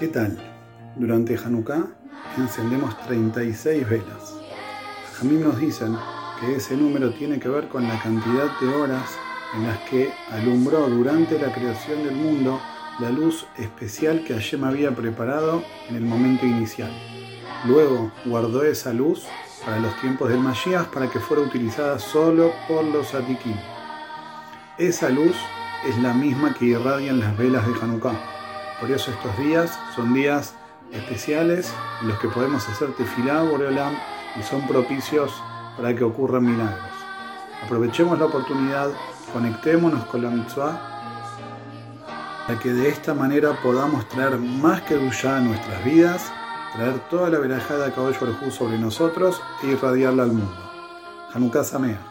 ¿Qué tal? Durante Hanukkah encendemos 36 velas. Jamín nos dicen que ese número tiene que ver con la cantidad de horas en las que alumbró durante la creación del mundo la luz especial que Hashem había preparado en el momento inicial. Luego guardó esa luz para los tiempos del Mashiach para que fuera utilizada solo por los Atikim. Esa luz es la misma que irradian las velas de Hanukkah por eso estos días son días especiales en los que podemos hacer tefilá Boreolam y son propicios para que ocurran milagros. Aprovechemos la oportunidad, conectémonos con la mitzvah para que de esta manera podamos traer más que duya a nuestras vidas, traer toda la verajada de Caballo sobre nosotros e irradiarla al mundo. Hanukkah Samea.